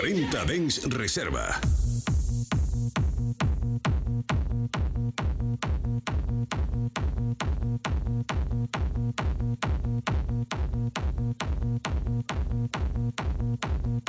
40 Dens Reserva.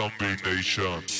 Zombie Nation.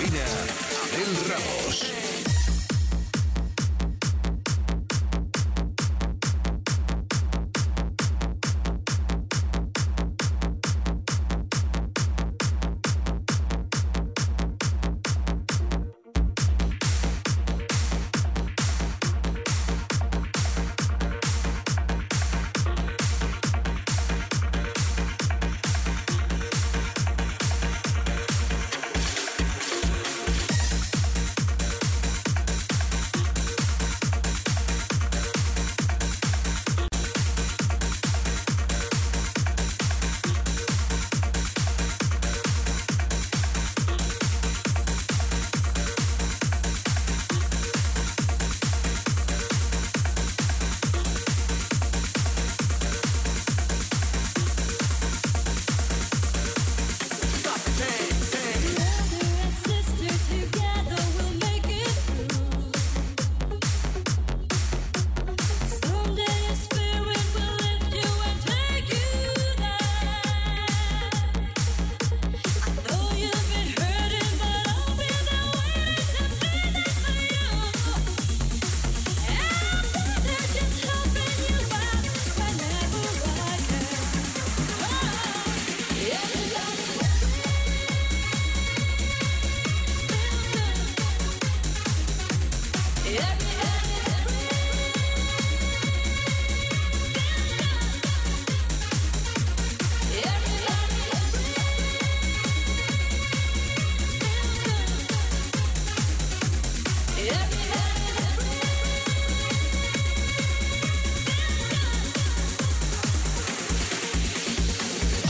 cabina, Abel Ramos.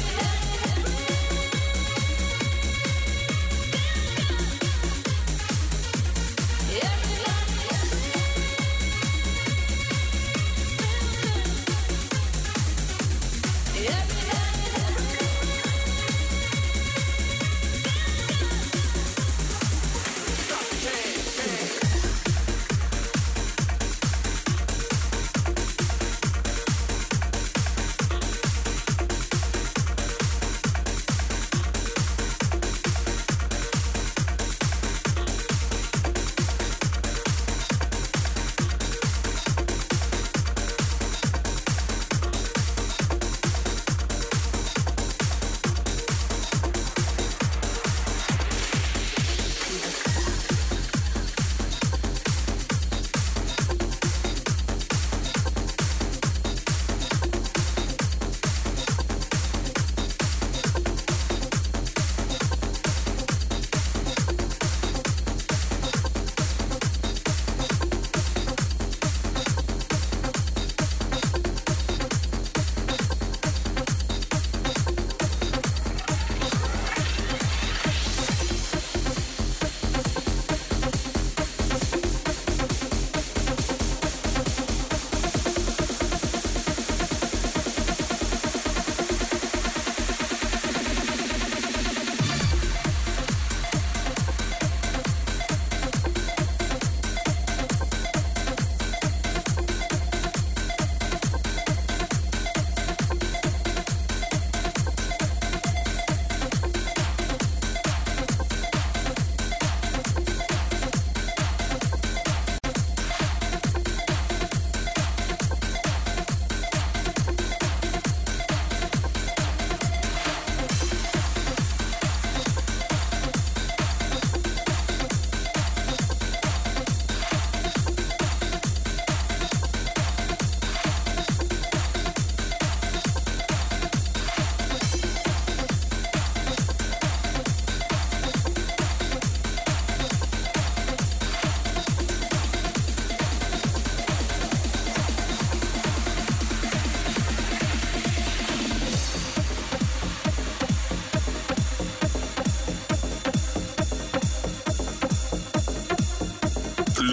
Love.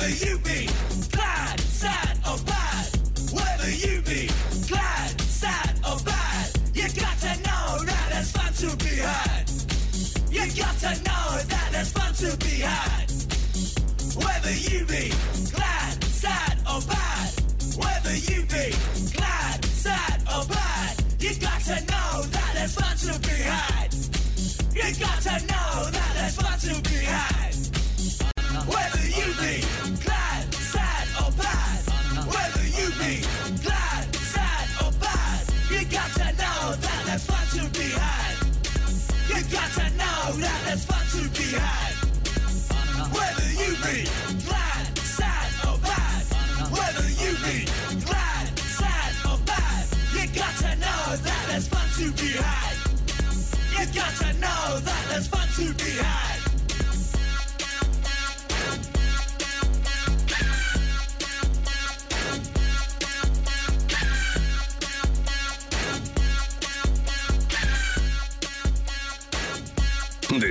Whether you be glad, sad, or bad, whether you be glad, sad, or bad, you gotta know that there's fun to be had. You gotta know that there's fun to be had. Whether you be glad, sad, or bad, whether you be glad, sad, or bad, you gotta know that there's fun to be had. You gotta know that there's fun.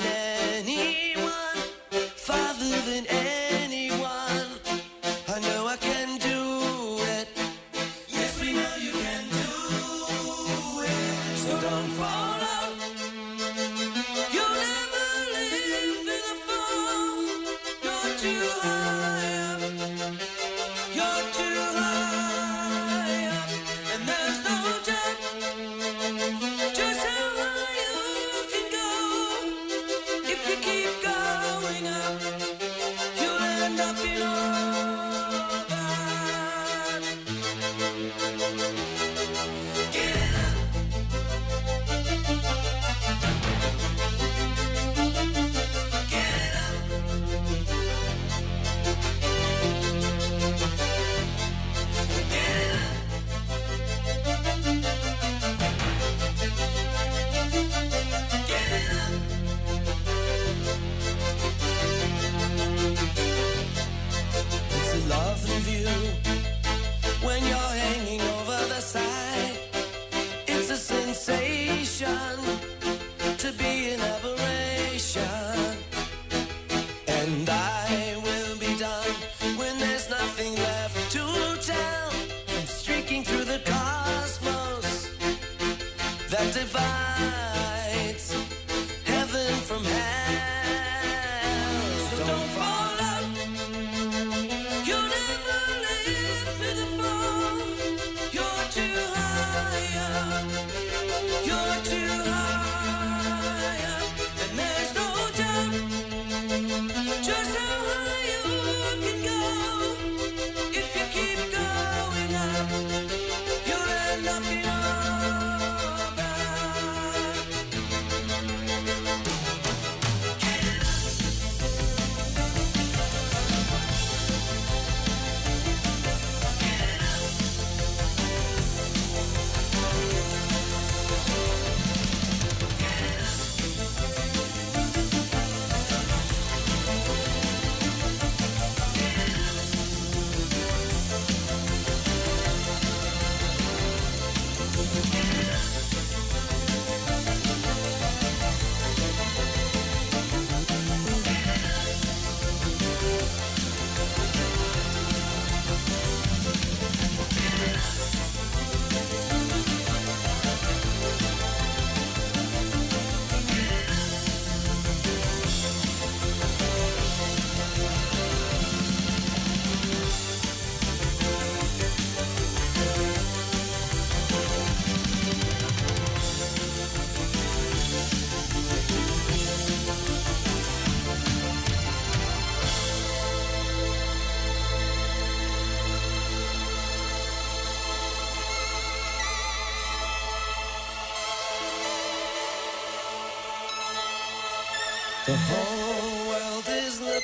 than anyone, farther than anyone.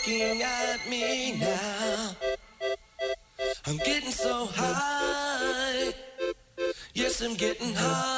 Looking at me now. I'm getting so high. Yes, I'm getting higher.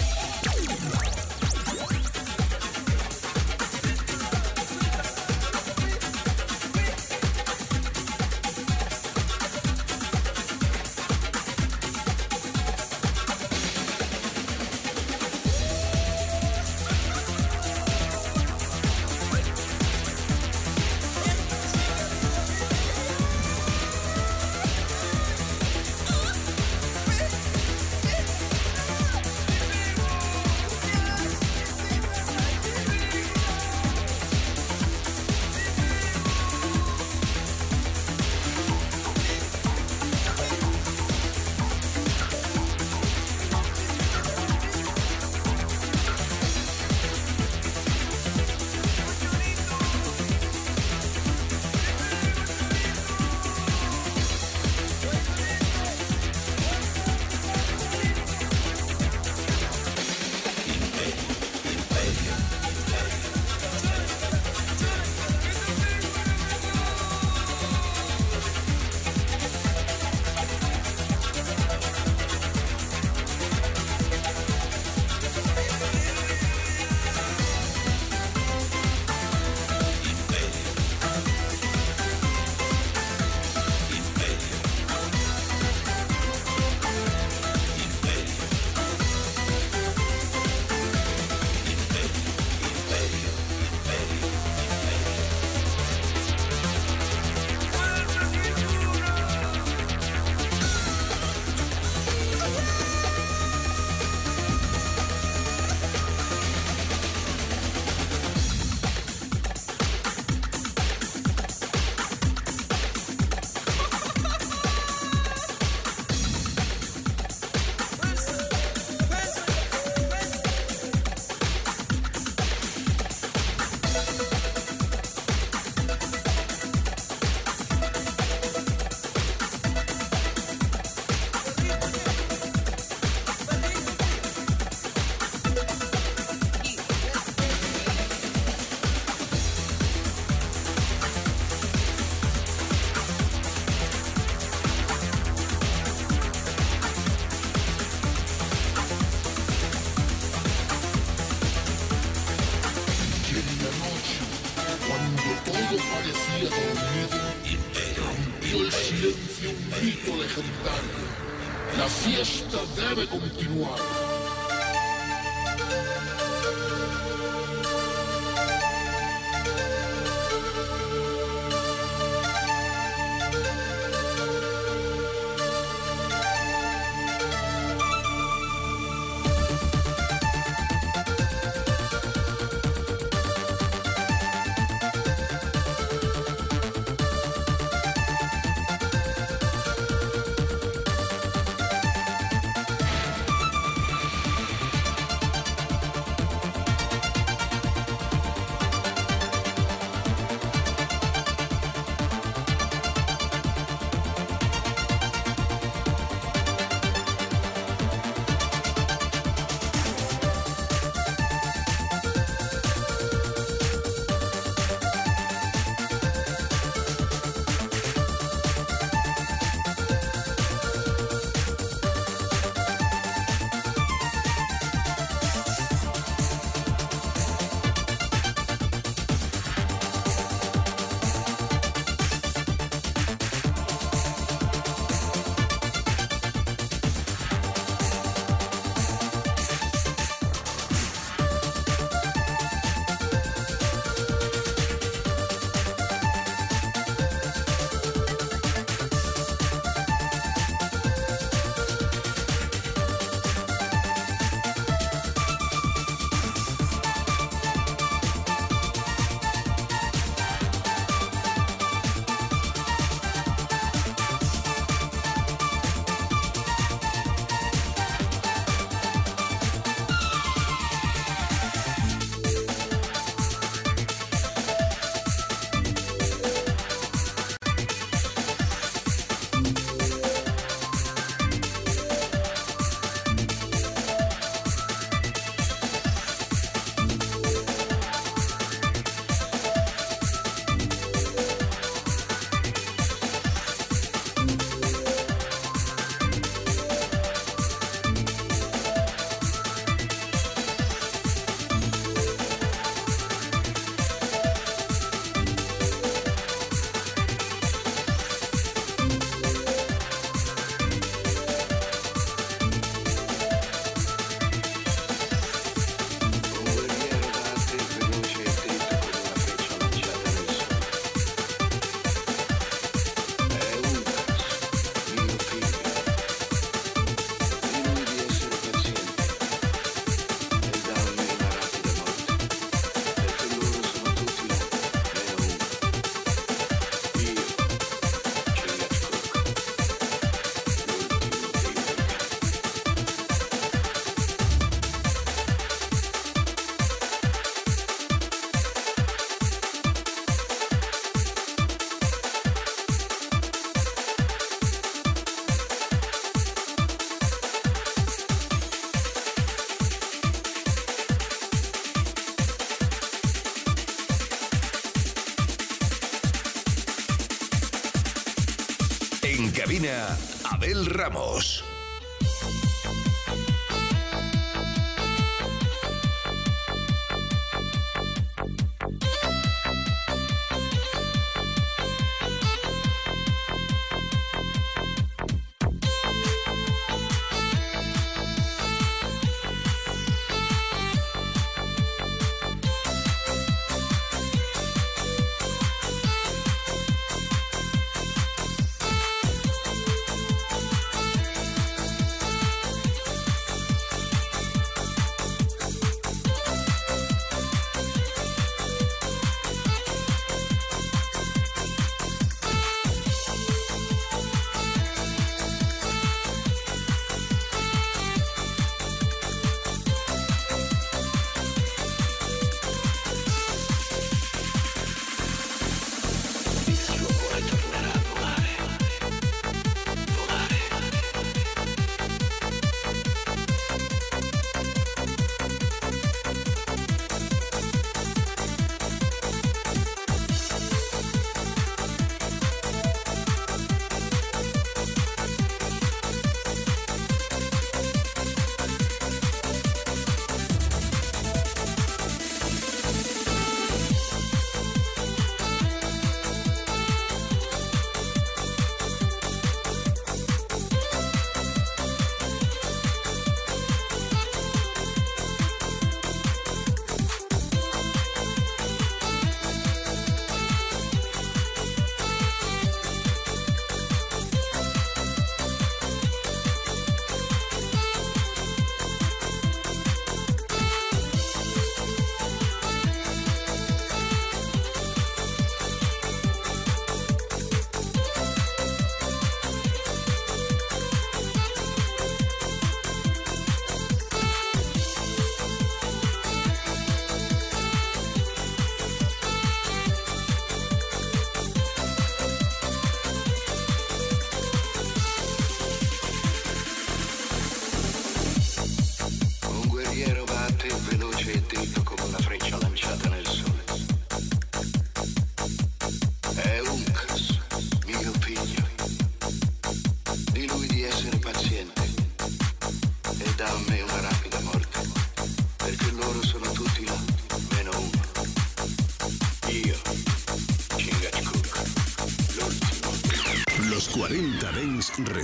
Ramos.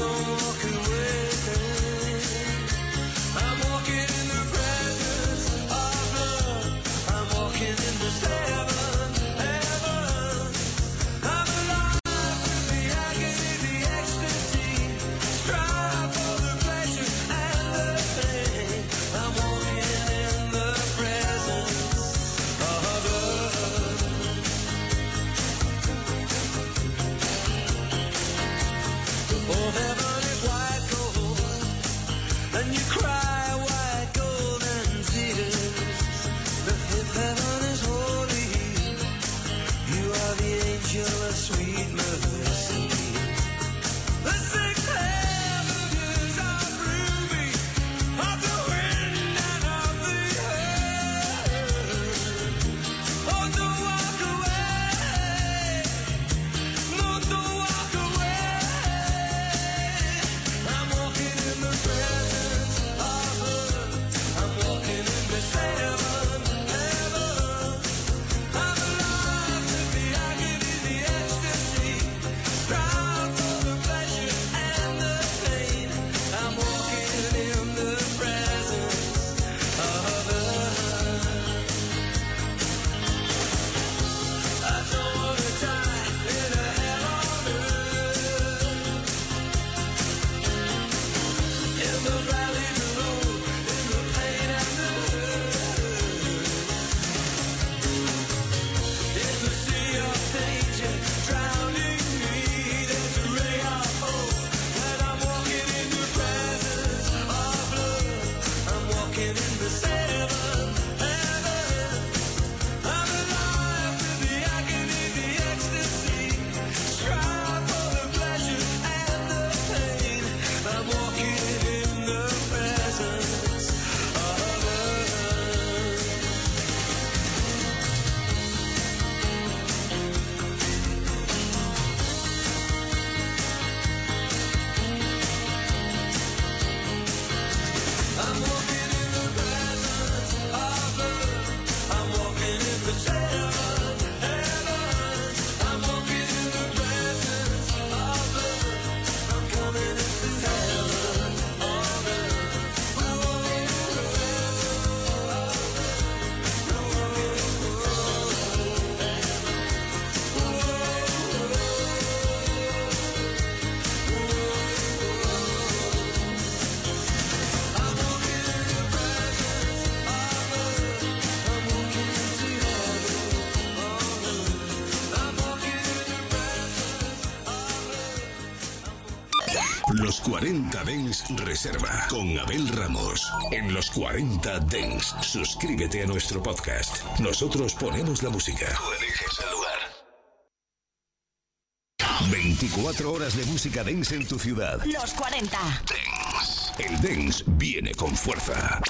coração. 40 Dens Reserva con Abel Ramos. En los 40 Dens, suscríbete a nuestro podcast. Nosotros ponemos la música. Tú eliges el lugar. 24 horas de música dance en tu ciudad. Los 40. El dance viene con fuerza.